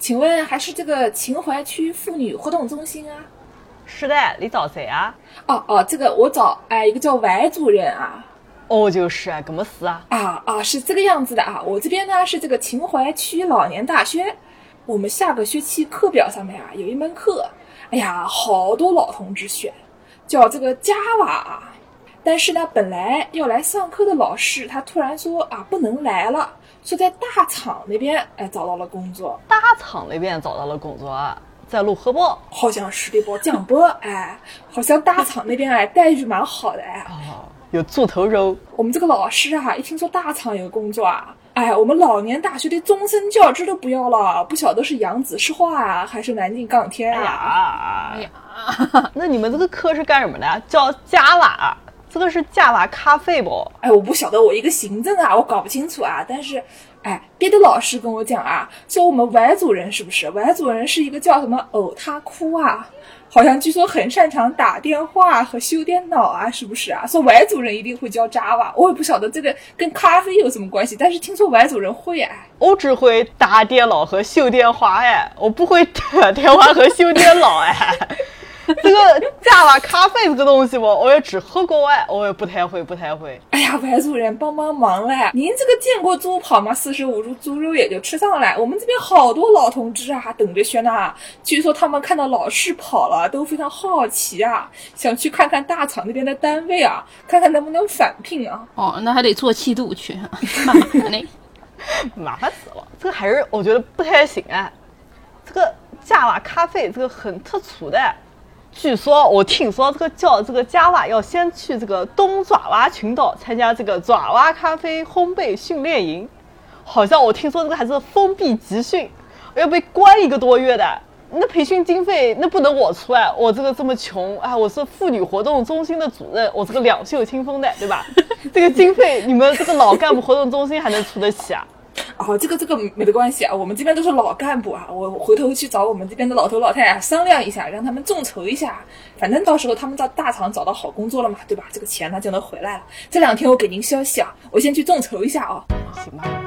请问还是这个秦淮区妇女活动中心啊？是的，你找谁啊？哦哦，这个我找哎一个叫歪主任啊。哦，就是啊，怎么事啊？啊啊，是这个样子的啊。我这边呢是这个秦淮区老年大学，我们下个学期课表上面啊有一门课，哎呀，好多老同志选，叫这个 Java 啊。但是呢，本来要来上课的老师，他突然说啊，不能来了，说在大厂那边哎找到了工作。大厂那边找到了工作，在泸河报，好像是的不？江波哎，好像大厂那边哎待遇蛮好的哎。哦，有猪头肉。我们这个老师啊，一听说大厂有工作啊，哎，我们老年大学的终身教职都不要了，不晓得是扬子石化啊，还是南京钢铁啊？哎呀，那你们这个课是干什么的？叫加瓦。这个是加瓦咖啡不？哎，我不晓得，我一个行政啊，我搞不清楚啊。但是，哎，别的老师跟我讲啊，说我们外族人是不是？外族人是一个叫什么呕他哭啊？好像据说很擅长打电话和修电脑啊，是不是啊？说外族人一定会教 Java，我也不晓得这个跟咖啡有什么关系。但是听说外族人会哎，我只会打电脑和修电话哎，我不会打电话和修电脑哎。这个加瓦咖啡这个东西我我也只喝过哎，我也不太会，不太会。哎呀，外族人帮帮忙嘞！您这个见过猪跑吗？四舍五入猪肉也就吃上来。我们这边好多老同志啊，等着学呢。据说他们看到老师跑了，都非常好奇啊，想去看看大厂那边的单位啊，看看能不能返聘啊。哦，那还得做气度去，麻烦嘞，麻烦死了。这个还是我觉得不太行啊。这个加瓦咖啡这个很特殊的。据说我听说这个叫这个加瓦要先去这个东爪哇群岛参加这个爪哇咖啡烘焙训练营，好像我听说这个还是封闭集训，要被关一个多月的。那培训经费那不能我出啊，我这个这么穷啊，我是妇女活动中心的主任，我这个两袖清风的，对吧？这个经费你们这个老干部活动中心还能出得起啊？哦，这个这个没得关系啊，我们这边都是老干部啊，我回头去找我们这边的老头老太太商量一下，让他们众筹一下，反正到时候他们在大厂找到好工作了嘛，对吧？这个钱他就能回来了。这两天我给您消息啊，我先去众筹一下啊。行吧。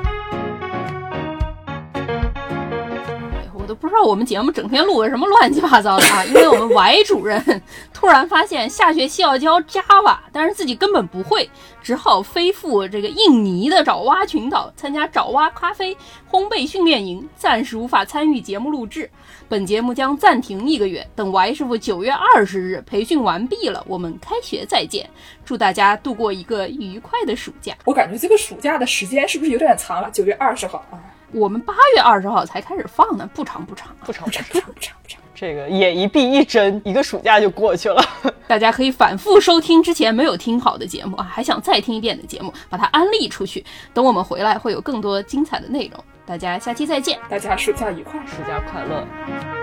不知道我们节目整天录个什么乱七八糟的啊，因为我们 Y 主任突然发现下学期要教 Java，但是自己根本不会，只好飞赴这个印尼的爪哇群岛参加爪哇咖啡烘焙训练营，暂时无法参与节目录制。本节目将暂停一个月，等 Y 师傅九月二十日培训完毕了，我们开学再见。祝大家度过一个愉快的暑假。我感觉这个暑假的时间是不是有点长了？九月二十号啊。我们八月二十号才开始放呢，不长不长，不长不长不长不长不长。这个眼一闭一睁，一个暑假就过去了。大家可以反复收听之前没有听好的节目啊，还想再听一遍的节目，把它安利出去。等我们回来，会有更多精彩的内容。大家下期再见，大家暑假愉快，暑假快乐。